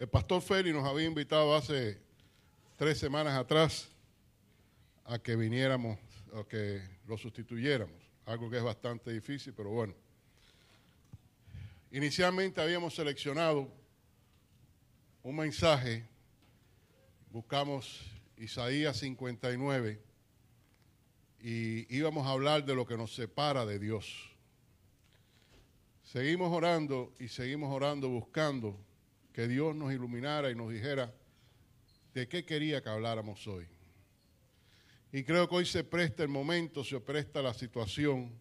El pastor Feli nos había invitado hace tres semanas atrás a que viniéramos, a que lo sustituyéramos, algo que es bastante difícil, pero bueno. Inicialmente habíamos seleccionado un mensaje, buscamos Isaías 59 y íbamos a hablar de lo que nos separa de Dios. Seguimos orando y seguimos orando buscando que Dios nos iluminara y nos dijera de qué quería que habláramos hoy. Y creo que hoy se presta el momento, se presta la situación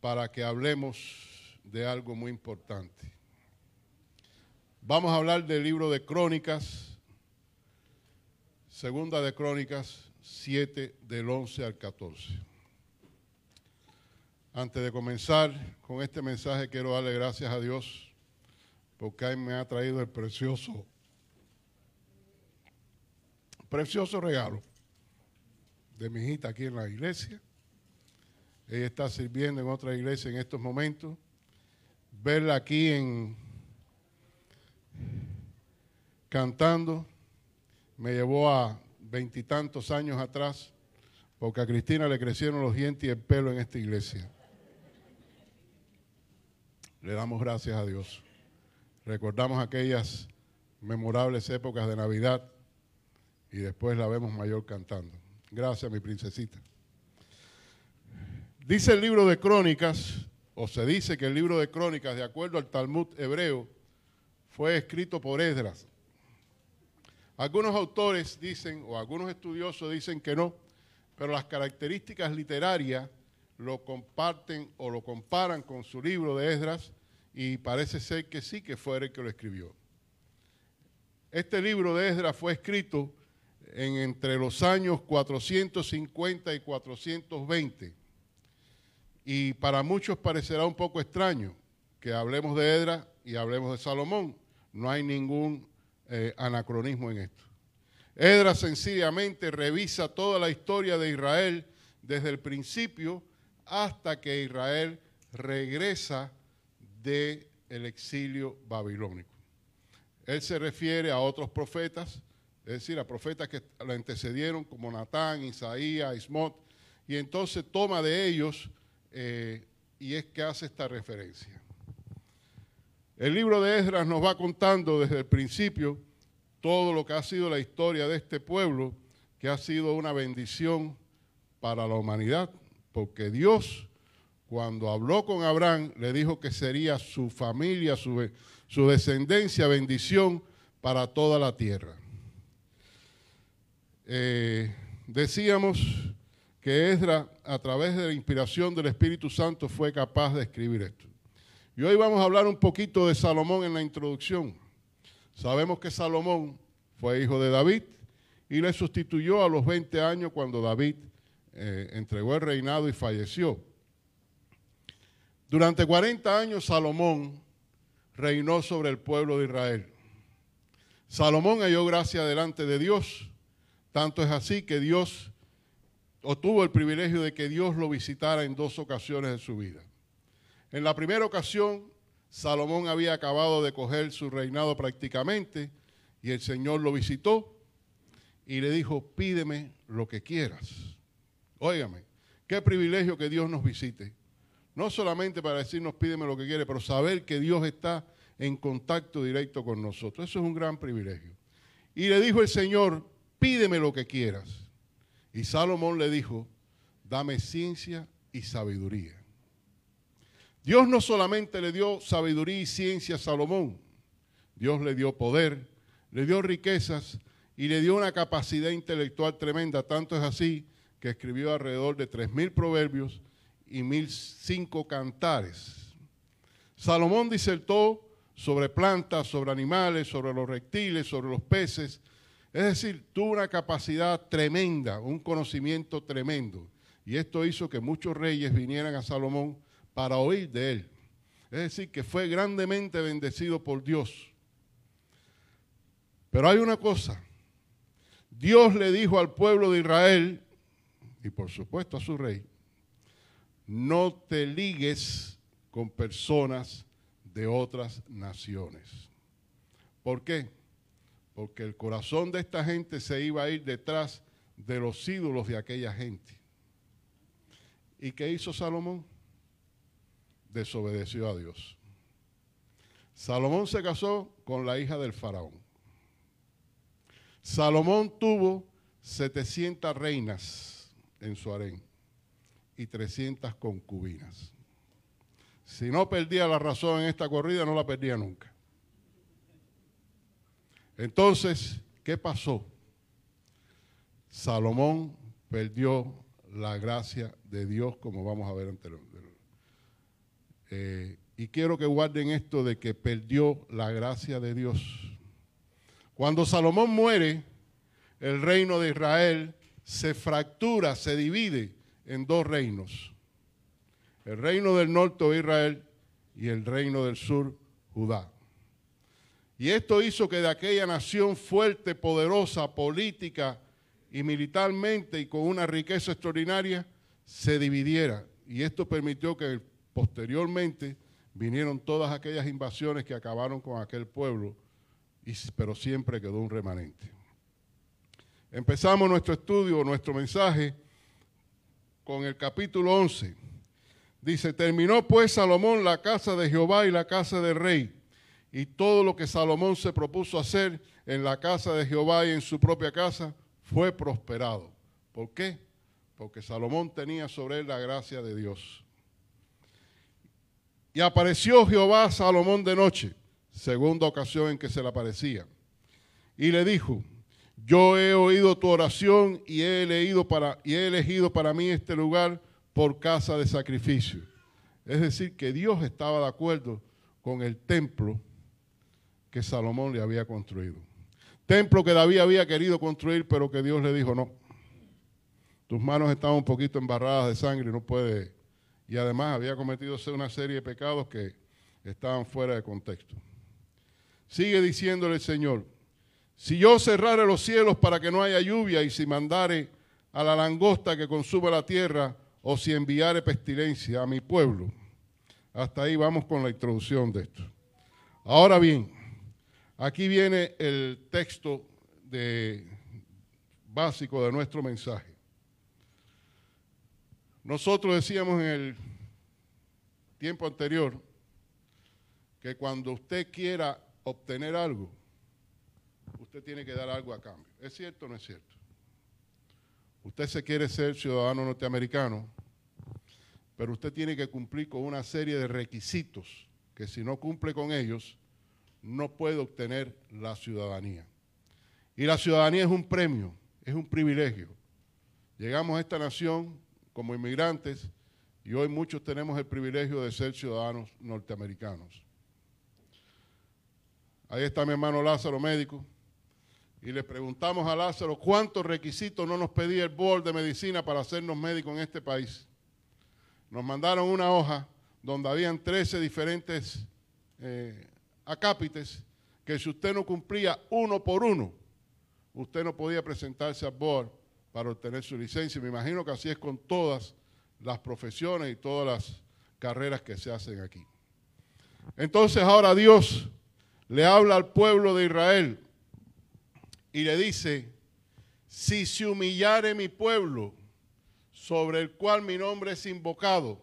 para que hablemos de algo muy importante. Vamos a hablar del libro de Crónicas, segunda de Crónicas 7 del 11 al 14. Antes de comenzar con este mensaje quiero darle gracias a Dios porque me ha traído el precioso, precioso regalo de mi hijita aquí en la iglesia. Ella está sirviendo en otra iglesia en estos momentos. Verla aquí en cantando me llevó a veintitantos años atrás, porque a Cristina le crecieron los dientes y el pelo en esta iglesia. Le damos gracias a Dios. Recordamos aquellas memorables épocas de Navidad y después la vemos mayor cantando. Gracias, mi princesita. Dice el libro de Crónicas, o se dice que el libro de Crónicas, de acuerdo al Talmud hebreo, fue escrito por Esdras. Algunos autores dicen, o algunos estudiosos dicen que no, pero las características literarias lo comparten o lo comparan con su libro de Esdras y parece ser que sí que fue el que lo escribió. Este libro de Esdras fue escrito en entre los años 450 y 420 y para muchos parecerá un poco extraño que hablemos de Esdras y hablemos de Salomón. No hay ningún eh, anacronismo en esto. Esdras sencillamente revisa toda la historia de Israel desde el principio hasta que Israel regresa del exilio babilónico. Él se refiere a otros profetas, es decir, a profetas que lo antecedieron como Natán, Isaías, Ismot, y entonces toma de ellos eh, y es que hace esta referencia. El libro de Esdras nos va contando desde el principio todo lo que ha sido la historia de este pueblo, que ha sido una bendición para la humanidad, porque Dios, cuando habló con Abraham, le dijo que sería su familia, su, descendencia, bendición para toda la tierra. Eh, decíamos que Esdras, a través de la inspiración del Espíritu Santo, fue capaz de escribir esto. Y hoy vamos a hablar un poquito de Salomón en la introducción. Sabemos que Salomón fue hijo de David y le sustituyó a los 20 años cuando David eh, entregó el reinado y falleció. Durante 40 años Salomón reinó sobre el pueblo de Israel. Salomón halló gracia delante de Dios, tanto es así que Dios obtuvo el privilegio de que Dios lo visitara en dos ocasiones en su vida. En la primera ocasión, Salomón había acabado de coger su reinado prácticamente y el Señor lo visitó y le dijo, pídeme lo que quieras. Óigame, qué privilegio que Dios nos visite. No solamente para decirnos pídeme lo que quiere, pero saber que Dios está en contacto directo con nosotros. Eso es un gran privilegio. Y le dijo el Señor, pídeme lo que quieras. Y Salomón le dijo, dame ciencia y sabiduría. Dios no solamente le dio sabiduría y ciencia a Salomón, Dios le dio poder, le dio riquezas y le dio una capacidad intelectual tremenda. Tanto es así que escribió alrededor de 3.000 proverbios y 1.005 cantares. Salomón disertó sobre plantas, sobre animales, sobre los reptiles, sobre los peces. Es decir, tuvo una capacidad tremenda, un conocimiento tremendo. Y esto hizo que muchos reyes vinieran a Salomón para oír de él. Es decir, que fue grandemente bendecido por Dios. Pero hay una cosa. Dios le dijo al pueblo de Israel, y por supuesto a su rey, no te ligues con personas de otras naciones. ¿Por qué? Porque el corazón de esta gente se iba a ir detrás de los ídolos de aquella gente. ¿Y qué hizo Salomón? Desobedeció a Dios. Salomón se casó con la hija del faraón. Salomón tuvo 700 reinas en su harén y 300 concubinas. Si no perdía la razón en esta corrida, no la perdía nunca. Entonces, ¿qué pasó? Salomón perdió la gracia de Dios, como vamos a ver anteriormente. Eh, y quiero que guarden esto de que perdió la gracia de Dios. Cuando Salomón muere, el reino de Israel se fractura, se divide en dos reinos. El reino del norte Israel y el reino del sur, Judá. Y esto hizo que de aquella nación fuerte, poderosa, política y militarmente y con una riqueza extraordinaria, se dividiera. Y esto permitió que posteriormente vinieron todas aquellas invasiones que acabaron con aquel pueblo, pero siempre quedó un remanente. Empezamos nuestro estudio, nuestro mensaje, con el capítulo 11. Dice, terminó pues Salomón la casa de Jehová y la casa del rey, y todo lo que Salomón se propuso hacer en la casa de Jehová y en su propia casa fue prosperado. ¿Por qué? Porque Salomón tenía sobre él la gracia de Dios. Y apareció Jehová a Salomón de noche, segunda ocasión en que se le aparecía, y le dijo, yo he oído tu oración y he, elegido para, mí este lugar por casa de sacrificio. Es decir, que Dios estaba de acuerdo con el templo que Salomón le había construido. Templo que David había querido construir, pero que Dios le dijo, no, tus manos estaban un poquito embarradas de sangre no puede. Y además había cometido una serie de pecados que estaban fuera de contexto. Sigue diciéndole el Señor, si yo cerrare los cielos para que no haya lluvia y si mandare a la langosta que consuma la tierra o si enviare pestilencia a mi pueblo. Hasta ahí vamos con la introducción de esto. Ahora bien, aquí viene el texto de, básico de nuestro mensaje. Nosotros decíamos en el tiempo anterior que cuando usted quiera obtener algo, usted tiene que dar algo a cambio. ¿Es cierto o no es cierto? Usted se quiere ser ciudadano norteamericano, pero usted tiene que cumplir con una serie de requisitos que si no cumple con ellos, no puede obtener la ciudadanía. Y la ciudadanía es un premio, es un privilegio. Llegamos a esta nación como inmigrantes y hoy muchos tenemos el privilegio de ser ciudadanos norteamericanos. Ahí está mi hermano Lázaro, médico y le preguntamos a Lázaro cuántos requisitos no nos pedía el board de medicina para hacernos médicos en este país. Nos mandaron una hoja donde habían 13 diferentes eh, acápites que si usted no cumplía uno por uno, usted no podía presentarse al board para obtener su licencia. Me imagino que así es con todas las profesiones y todas las carreras que se hacen aquí. Entonces ahora Dios le habla al pueblo de Israel y le dice, si se humillare mi pueblo, sobre el cual mi nombre es invocado,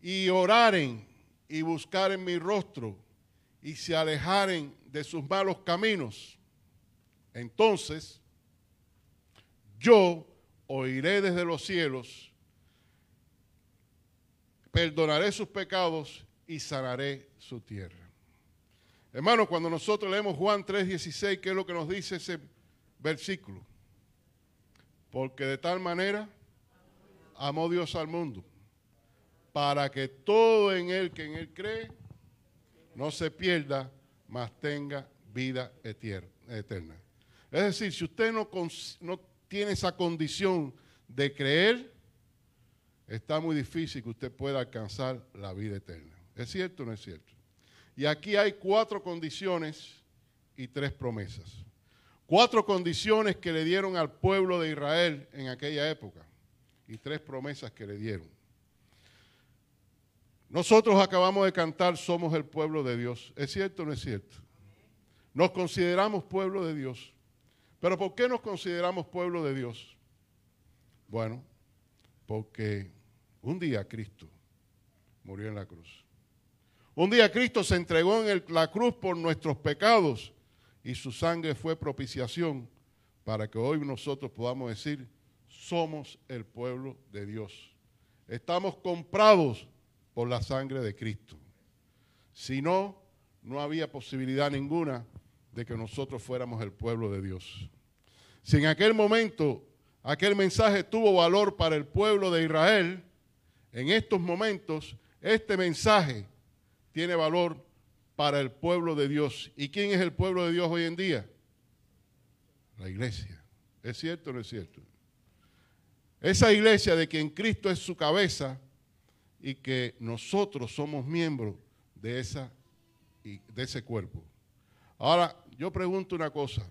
y oraren y buscaren mi rostro, y se alejaren de sus malos caminos, entonces yo oiré desde los cielos, perdonaré sus pecados y sanaré su tierra. Hermanos, cuando nosotros leemos Juan 3:16, ¿qué es lo que nos dice ese versículo? Porque de tal manera amó Dios al mundo, para que todo en él que en él cree no se pierda, mas tenga vida eterna. Es decir, si usted no tiene esa condición de creer, está muy difícil que usted pueda alcanzar la vida eterna. ¿Es cierto o no es cierto? Y aquí hay cuatro condiciones y tres promesas. Cuatro condiciones que le dieron al pueblo de Israel en aquella época y tres promesas que le dieron. Nosotros acabamos de cantar Somos el pueblo de Dios. ¿Es cierto o no es cierto? Nos consideramos pueblo de Dios. Pero ¿por qué nos consideramos pueblo de Dios? Bueno, porque un día Cristo murió en la cruz. Un día Cristo se entregó en la cruz por nuestros pecados y su sangre fue propiciación para que hoy nosotros podamos decir, somos el pueblo de Dios. Estamos comprados por la sangre de Cristo. Si no, no había posibilidad ninguna de que nosotros fuéramos el pueblo de Dios. Si en aquel momento aquel mensaje tuvo valor para el pueblo de Israel, en estos momentos este mensaje tiene valor para el pueblo de Dios. ¿Y quién es el pueblo de Dios hoy en día? La iglesia. ¿Es cierto o no es cierto? Esa iglesia de quien Cristo es su cabeza y que nosotros somos miembros de, esa, de ese cuerpo. Ahora, yo pregunto una cosa.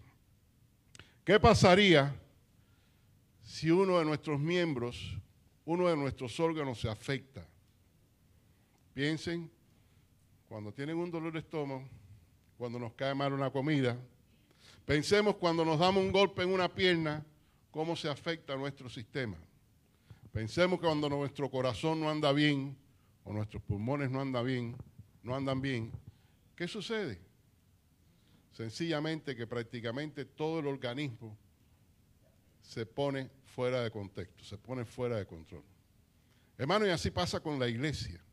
¿Qué pasaría si uno de nuestros miembros, uno de nuestros órganos se afecta? Piensen, cuando tienen un dolor de estómago, cuando nos cae mal una comida, pensemos cuando nos damos un golpe en una pierna, cómo se afecta a nuestro sistema. Pensemos que cuando nuestro corazón no anda bien, o nuestros pulmones no andan bien, no andan bien, ¿qué sucede? Sencillamente que prácticamente todo el organismo se pone fuera de contexto, se pone fuera de control. Hermano, y así pasa con la iglesia.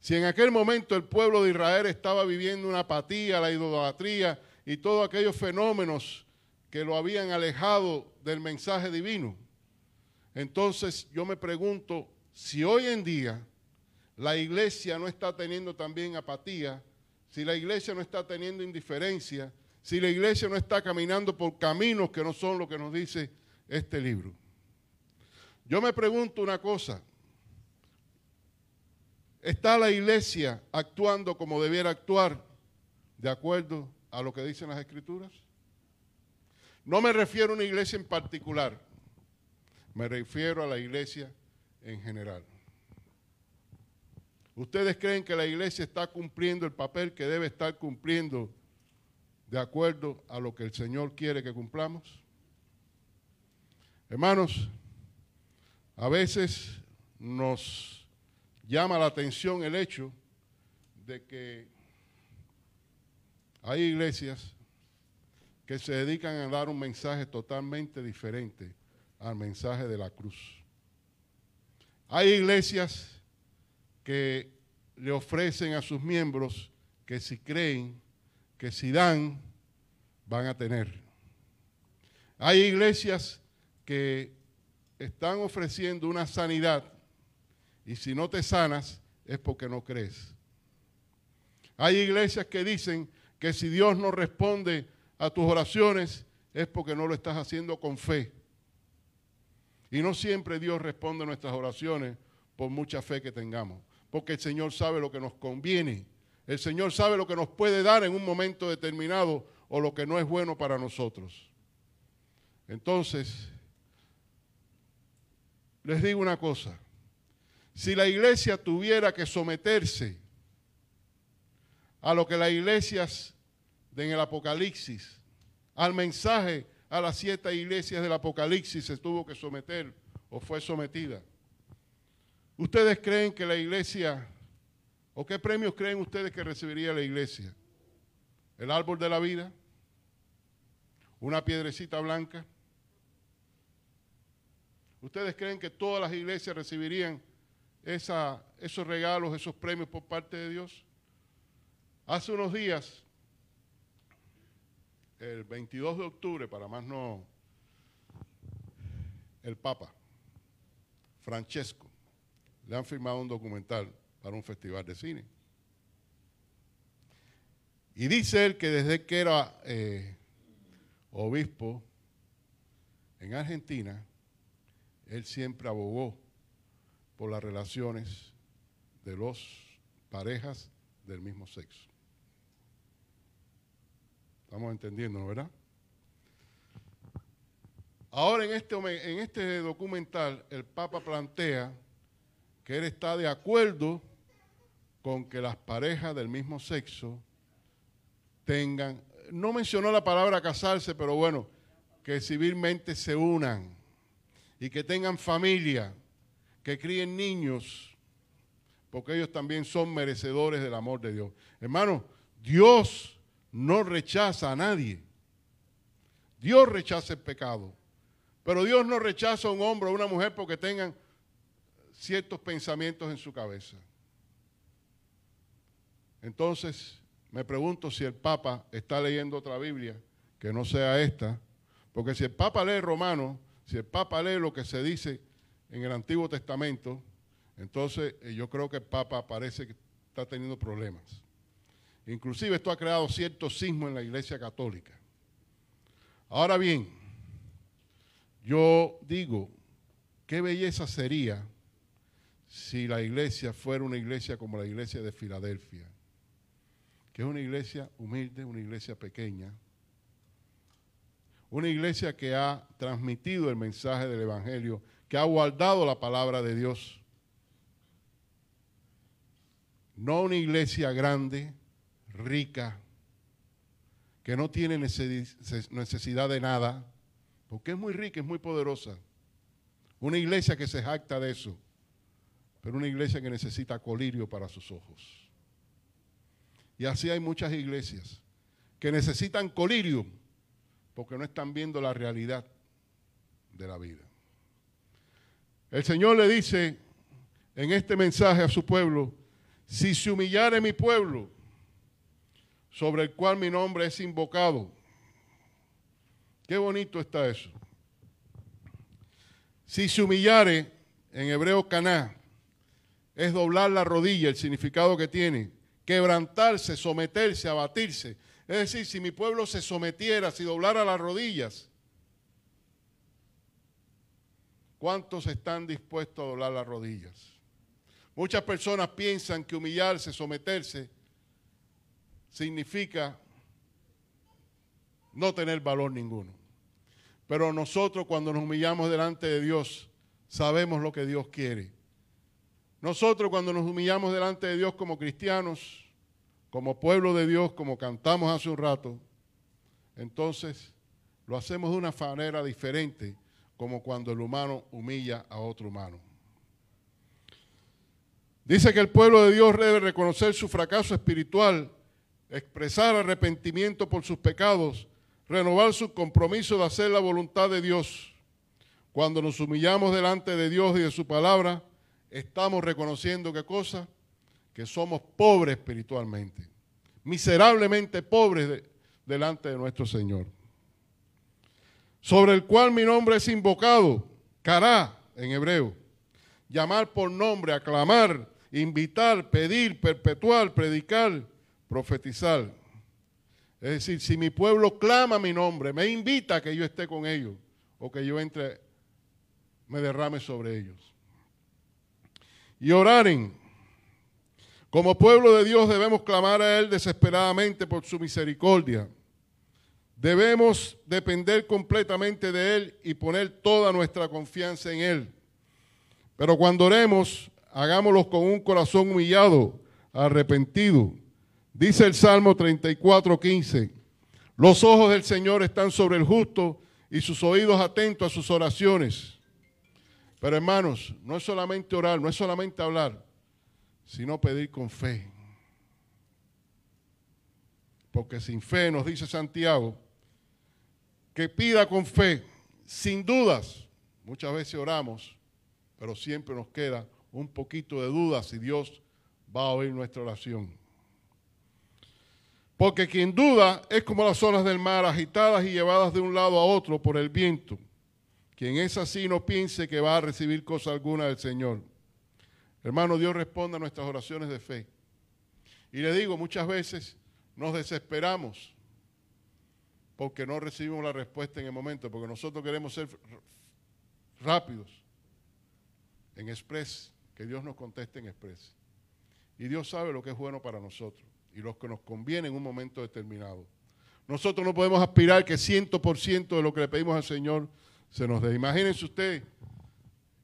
Si en aquel momento el pueblo de Israel estaba viviendo una apatía, la idolatría y todos aquellos fenómenos que lo habían alejado del mensaje divino, entonces yo me pregunto si hoy en día la iglesia no está teniendo también apatía, si la iglesia no está teniendo indiferencia, si la iglesia no está caminando por caminos que no son lo que nos dice este libro. Yo me pregunto una cosa, ¿está la iglesia actuando como debiera actuar de acuerdo a lo que dicen las escrituras? No me refiero a una iglesia en particular, me refiero a la iglesia en general. ¿Ustedes creen que la iglesia está cumpliendo el papel que debe estar cumpliendo de acuerdo a lo que el Señor quiere que cumplamos? Hermanos, a veces nos llama la atención el hecho de que hay iglesias que se dedican a dar un mensaje totalmente diferente al mensaje de la cruz. Hay iglesias que le ofrecen a sus miembros que si creen, que si dan, van a tener. Hay iglesias que están ofreciendo una sanidad y si no te sanas es porque no crees. Hay iglesias que dicen que si Dios no responde a tus oraciones es porque no lo estás haciendo con fe. Y no siempre Dios responde a nuestras oraciones por mucha fe que tengamos porque el Señor sabe lo que nos conviene. El Señor sabe lo que nos puede dar en un momento determinado o lo que no es bueno para nosotros. Entonces, les digo una cosa. Si la iglesia tuviera que someterse a lo que las iglesias en el Apocalipsis, al mensaje a las siete iglesias del Apocalipsis se tuvo que someter o fue sometida, ¿Ustedes creen que la iglesia, o qué premios creen ustedes que recibiría la iglesia? ¿El árbol de la vida? ¿Una piedrecita blanca? ¿Ustedes creen que todas las iglesias recibirían esos regalos, esos premios por parte de Dios? Hace unos días, el 22 de octubre, para más no, el Papa, Francesco, le han firmado un documental para un festival de cine. Y dice él que desde que era eh, obispo en Argentina, él siempre abogó por las relaciones de los parejas del mismo sexo. Estamos entendiendo, ¿verdad? Ahora en este, en este documental el Papa plantea que él está de acuerdo con que las parejas del mismo sexo tengan, no mencionó la palabra casarse, pero bueno, que civilmente se unan y que tengan familia, que críen niños, porque ellos también son merecedores del amor de Dios. Hermano, Dios no rechaza a nadie. Dios rechaza el pecado. Pero Dios no rechaza a un hombre o a una mujer porque tengan ciertos pensamientos en su cabeza. Entonces, me pregunto si el Papa está leyendo otra Biblia que no sea esta, porque si el Papa lee Romano, si el Papa lee lo que se dice en el Antiguo Testamento, entonces eh, yo creo que el Papa parece que está teniendo problemas. Inclusive esto ha creado cierto sismo en la Iglesia Católica. Ahora bien, yo digo, qué belleza sería si la iglesia fuera una iglesia como la iglesia de Filadelfia, que es una iglesia humilde, una iglesia pequeña, una iglesia que ha transmitido el mensaje del Evangelio, que ha guardado la palabra de Dios. No una iglesia grande, rica, que no tiene necesidad de nada, porque es muy rica, es muy poderosa. Una iglesia que se jacta de eso, pero una iglesia que necesita colirio para sus ojos. Y así hay muchas iglesias que necesitan colirio porque no están viendo la realidad de la vida. El Señor le dice en este mensaje a su pueblo, si se humillare mi pueblo, sobre el cual mi nombre es invocado. Qué bonito está eso. Si se humillare, en hebreo caná, es doblar la rodilla, el significado que tiene, quebrantarse, someterse, abatirse. Es decir, si mi pueblo se sometiera, si doblara las rodillas, ¿cuántos están dispuestos a doblar las rodillas? Muchas personas piensan que humillarse, someterse, significa no tener valor ninguno. Pero nosotros cuando nos humillamos delante de Dios, sabemos lo que Dios quiere. Nosotros cuando nos humillamos delante de Dios como cristianos, como pueblo de Dios, como cantamos hace un rato, entonces lo hacemos de una manera diferente, como cuando el humano humilla a otro humano. Dice que el pueblo de Dios debe reconocer su fracaso espiritual expresar arrepentimiento por sus pecados, renovar su compromiso de hacer la voluntad de Dios. Cuando nos humillamos delante de Dios y de su palabra, estamos reconociendo qué cosa? Que somos pobres espiritualmente, miserablemente pobres delante de nuestro Señor. Sobre el cual mi nombre es invocado, cará en hebreo. Llamar por nombre, aclamar, invitar, pedir, perpetuar, predicar, profetizar. Es decir, si mi pueblo clama mi nombre, me invita a que yo esté con ellos o que yo entre, me derrame sobre ellos. Y oraren. Como pueblo de Dios debemos clamar a Él desesperadamente por su misericordia. Debemos depender completamente de Él y poner toda nuestra confianza en Él. Pero cuando oremos, hagámoslo con un corazón humillado, arrepentido Dice el Salmo 34, 15, los ojos del Señor están sobre el justo y sus oídos atentos a sus oraciones. Pero hermanos, no es solamente orar, no es solamente hablar, sino pedir con fe. Porque sin fe, nos dice Santiago, que pida con fe, sin dudas. Muchas veces oramos, pero siempre nos queda un poquito de dudas si Dios va a oír nuestra oración. Porque quien duda es como las olas del mar, agitadas y llevadas de un lado a otro por el viento. Quien es así no piense que va a recibir cosa alguna del Señor. Hermano, Dios responde a nuestras oraciones de fe. Y le digo, muchas veces nos desesperamos porque no recibimos la respuesta en el momento, porque nosotros queremos ser rápidos en express, que Dios nos conteste en express. Y Dios sabe lo que es bueno para nosotros y los que nos conviene en un momento determinado. Nosotros no podemos aspirar que 100% de lo que le pedimos al Señor se nos dé. Imagínense usted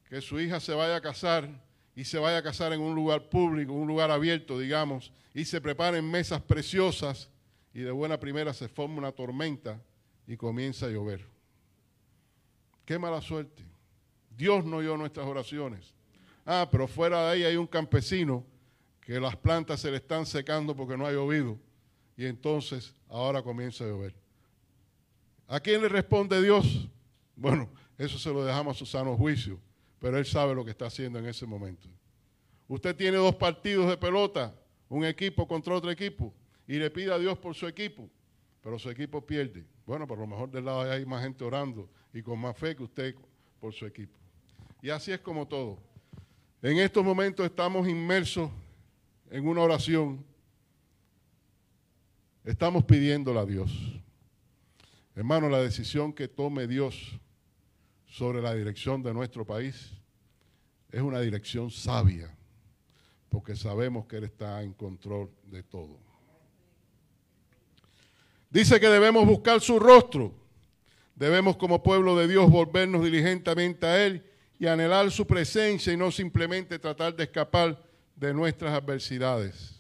que su hija se vaya a casar y se vaya a casar en un lugar público, un lugar abierto, digamos, y se preparen mesas preciosas y de buena primera se forma una tormenta y comienza a llover. Qué mala suerte. Dios no oyó nuestras oraciones. Ah, pero fuera de ahí hay un campesino que las plantas se le están secando porque no ha llovido y entonces ahora comienza a llover. ¿A quién le responde Dios? Bueno, eso se lo dejamos a su sano juicio, pero Él sabe lo que está haciendo en ese momento. Usted tiene dos partidos de pelota, un equipo contra otro equipo, y le pide a Dios por su equipo, pero su equipo pierde. Bueno, por lo mejor del lado hay más gente orando y con más fe que usted por su equipo. Y así es como todo. En estos momentos estamos inmersos en una oración. Estamos pidiéndole a Dios. Hermano, la decisión que tome Dios sobre la dirección de nuestro país es una dirección sabia, porque sabemos que Él está en control de todo. Dice que debemos buscar su rostro, debemos como pueblo de Dios volvernos diligentemente a Él y anhelar su presencia y no simplemente tratar de escapar de nuestras adversidades.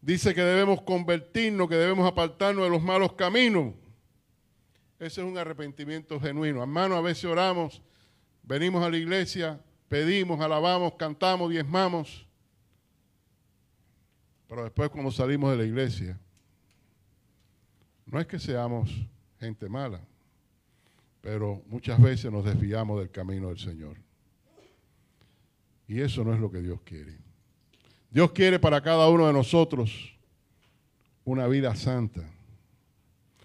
Dice que debemos convertirnos, que debemos apartarnos de los malos caminos. Ese es un arrepentimiento genuino. Hermano, a veces oramos, venimos a la iglesia, pedimos, alabamos, cantamos, diezmamos. Pero después cuando salimos de la iglesia, no es que seamos gente mala, pero muchas veces nos desviamos del camino del Señor. Y eso no es lo que Dios quiere. Dios quiere para cada uno de nosotros una vida santa.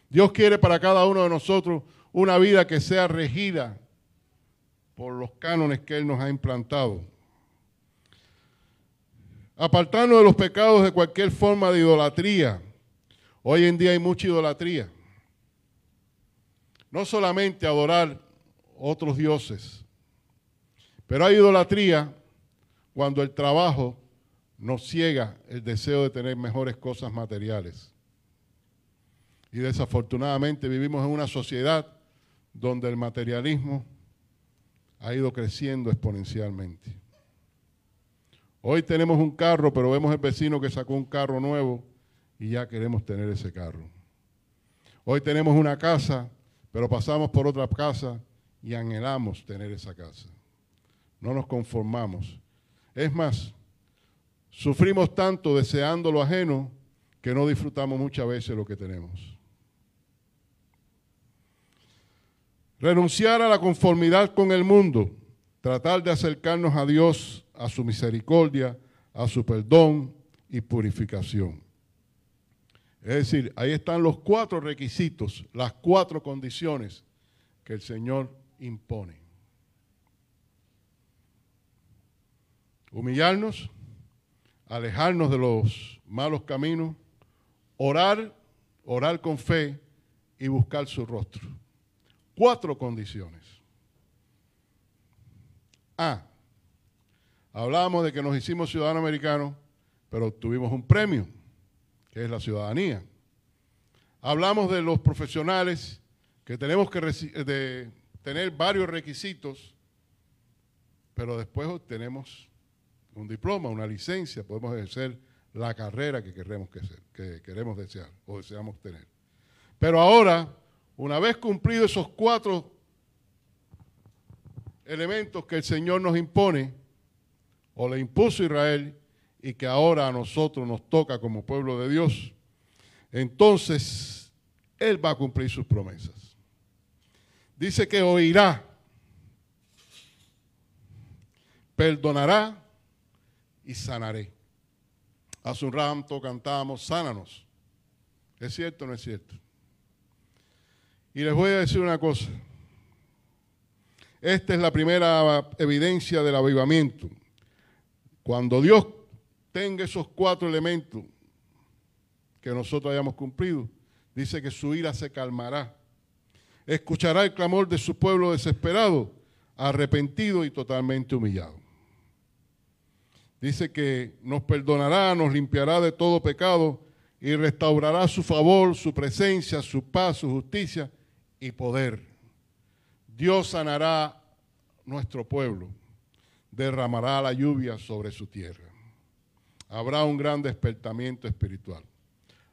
Dios quiere para cada uno de nosotros una vida que sea regida por los cánones que Él nos ha implantado. Apartarnos de los pecados de cualquier forma de idolatría. Hoy en día hay mucha idolatría. No solamente adorar otros dioses, pero hay idolatría cuando el trabajo nos ciega el deseo de tener mejores cosas materiales. Y desafortunadamente vivimos en una sociedad donde el materialismo ha ido creciendo exponencialmente. Hoy tenemos un carro, pero vemos el vecino que sacó un carro nuevo y ya queremos tener ese carro. Hoy tenemos una casa, pero pasamos por otra casa y anhelamos tener esa casa. No nos conformamos. Es más, Sufrimos tanto deseando lo ajeno que no disfrutamos muchas veces lo que tenemos. Renunciar a la conformidad con el mundo, tratar de acercarnos a Dios, a su misericordia, a su perdón y purificación. Es decir, ahí están los cuatro requisitos, las cuatro condiciones que el Señor impone. Humillarnos, alejarnos de los malos caminos, orar, orar con fe y buscar su rostro. Cuatro condiciones. A. Hablábamos de que nos hicimos ciudadanos americanos, pero obtuvimos un premio, que es la ciudadanía. Hablamos de los profesionales que tenemos que de tener varios requisitos, pero después obtenemos un diploma, una licencia, podemos ejercer la carrera que queremos, que, queremos desear o deseamos tener. Pero ahora, una vez cumplidos esos cuatro elementos que el Señor nos impone, o le impuso Israel, y que ahora a nosotros nos toca como pueblo de Dios, entonces Él va a cumplir sus promesas. Dice que oirá, perdonará y sanaré. Hace un rato cantamos, sánanos. ¿Es cierto o no es cierto? Y les voy a decir una cosa. Esta es la primera evidencia del avivamiento. Cuando Dios tenga esos cuatro elementos que nosotros hayamos cumplido, dice que su ira se calmará. Escuchará el clamor de su pueblo desesperado, arrepentido y totalmente humillado. Dice que nos perdonará, nos limpiará de todo pecado y restaurará su favor, su presencia, su paz, su justicia y poder. Dios sanará nuestro pueblo, derramará la lluvia sobre su tierra. habrá un gran despertamiento espiritual.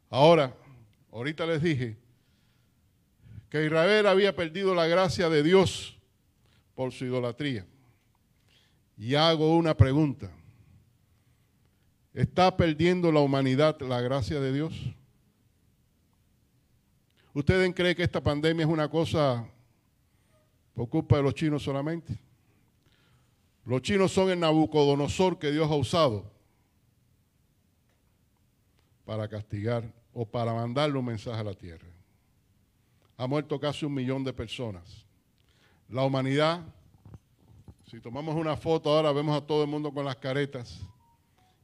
Ahora, ahorita les dije que Israel había perdido la gracia de Dios por su idolatría. Y hago una pregunta. ¿Está perdiendo la humanidad la gracia de Dios? ¿Ustedes creen que esta pandemia es una cosa por culpa de los chinos solamente? Los chinos son el Nabucodonosor que Dios ha usado para castigar o para mandarle un mensaje a la tierra. Ha muerto casi un millón de personas. La humanidad, si tomamos una foto ahora, vemos a todo el mundo con las caretas.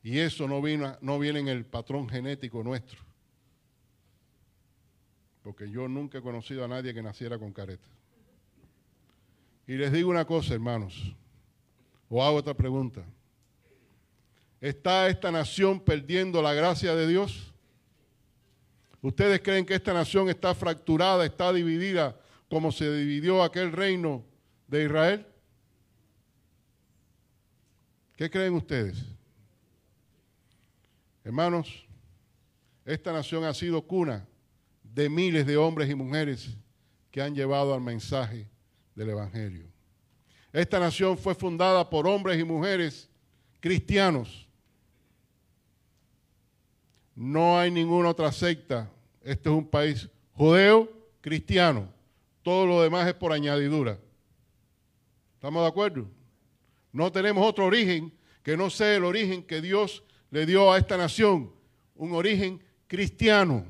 Y eso no, viene en el patrón genético nuestro. Porque yo nunca he conocido a nadie que naciera con careta. Y les digo una cosa, hermanos, o hago otra pregunta. ¿Está esta nación perdiendo la gracia de Dios? ¿Ustedes creen que esta nación está fracturada, está dividida como se dividió aquel reino de Israel? ¿Qué creen ustedes? Hermanos, esta nación ha sido cuna de miles de hombres y mujeres que han llevado al mensaje del Evangelio. Esta nación fue fundada por hombres y mujeres cristianos. No hay ninguna otra secta este es un país judeo, cristiano. Todo lo demás es por añadidura. ¿Estamos de acuerdo? No tenemos otro origen que no sea el origen que Dios le dio a esta nación, un origen cristiano.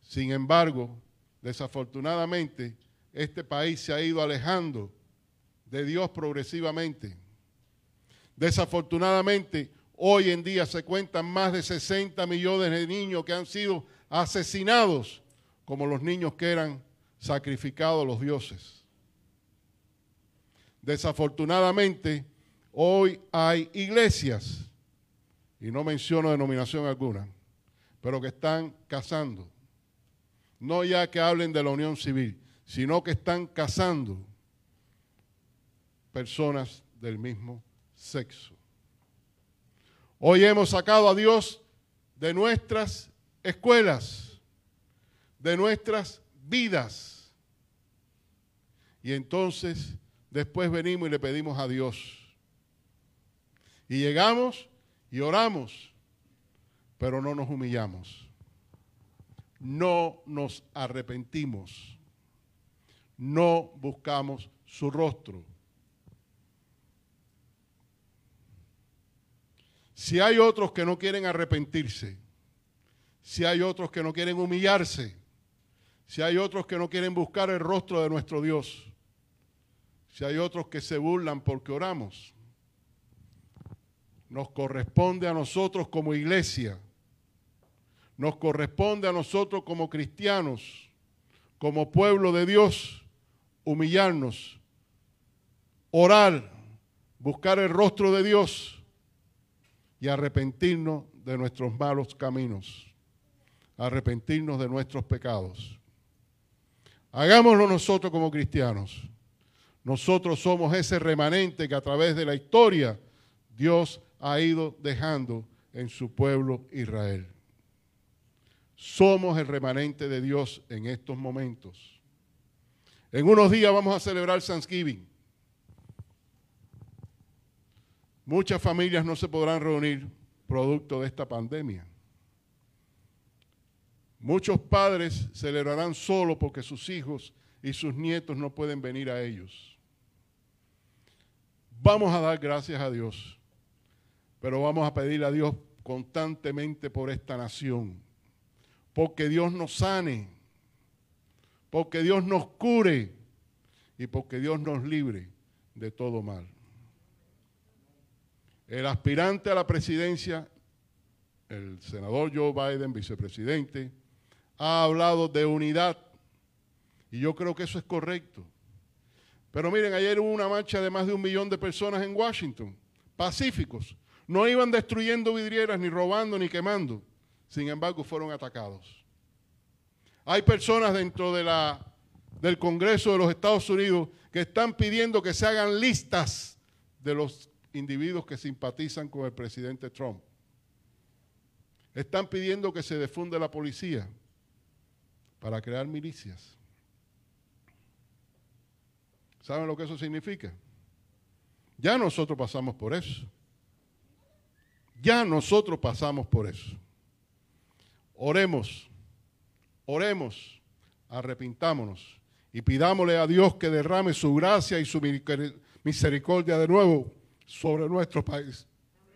Sin embargo, desafortunadamente, este país se ha ido alejando de Dios progresivamente. Desafortunadamente, Hoy en día se cuentan más de 60 millones de niños que han sido asesinados como los niños que eran sacrificados a los dioses. Desafortunadamente, hoy hay iglesias, y no menciono denominación alguna, pero que están casando. No ya que hablen de la unión civil, sino que están casando personas del mismo sexo. Hoy hemos sacado a Dios de nuestras escuelas, de nuestras vidas. Y entonces después venimos y le pedimos a Dios. Y llegamos y oramos, pero no nos humillamos. No nos arrepentimos. No buscamos su rostro. Si hay otros que no quieren arrepentirse, si hay otros que no quieren humillarse, si hay otros que no quieren buscar el rostro de nuestro Dios, si hay otros que se burlan porque oramos, nos corresponde a nosotros como iglesia, nos corresponde a nosotros como cristianos, como pueblo de Dios, humillarnos, orar, buscar el rostro de Dios y arrepentirnos de nuestros malos caminos, arrepentirnos de nuestros pecados. Hagámoslo nosotros como cristianos. Nosotros somos ese remanente que a través de la historia Dios ha ido dejando en su pueblo Israel. Somos el remanente de Dios en estos momentos. En unos días vamos a celebrar Thanksgiving. Muchas familias no se podrán reunir producto de esta pandemia. Muchos padres celebrarán solo porque sus hijos y sus nietos no pueden venir a ellos. Vamos a dar gracias a Dios, pero vamos a pedirle a Dios constantemente por esta nación, porque Dios nos sane, porque Dios nos cure y porque Dios nos libre de todo mal. El aspirante a la presidencia, el senador Joe Biden, vicepresidente, ha hablado de unidad y yo creo que eso es correcto. Pero miren, ayer hubo una marcha de más de un millón de personas en Washington, pacíficos. No iban destruyendo vidrieras, ni robando, ni quemando. Sin embargo, fueron atacados. Hay personas dentro de la, del Congreso de los Estados Unidos que están pidiendo que se hagan listas de los individuos que simpatizan con el presidente Trump. Están pidiendo que se defunde la policía para crear milicias. ¿Saben lo que eso significa? Ya nosotros pasamos por eso. Ya nosotros pasamos por eso. Oremos, oremos, arrepintámonos y pidámosle a Dios que derrame su gracia y su misericordia de nuevo sobre nuestro país.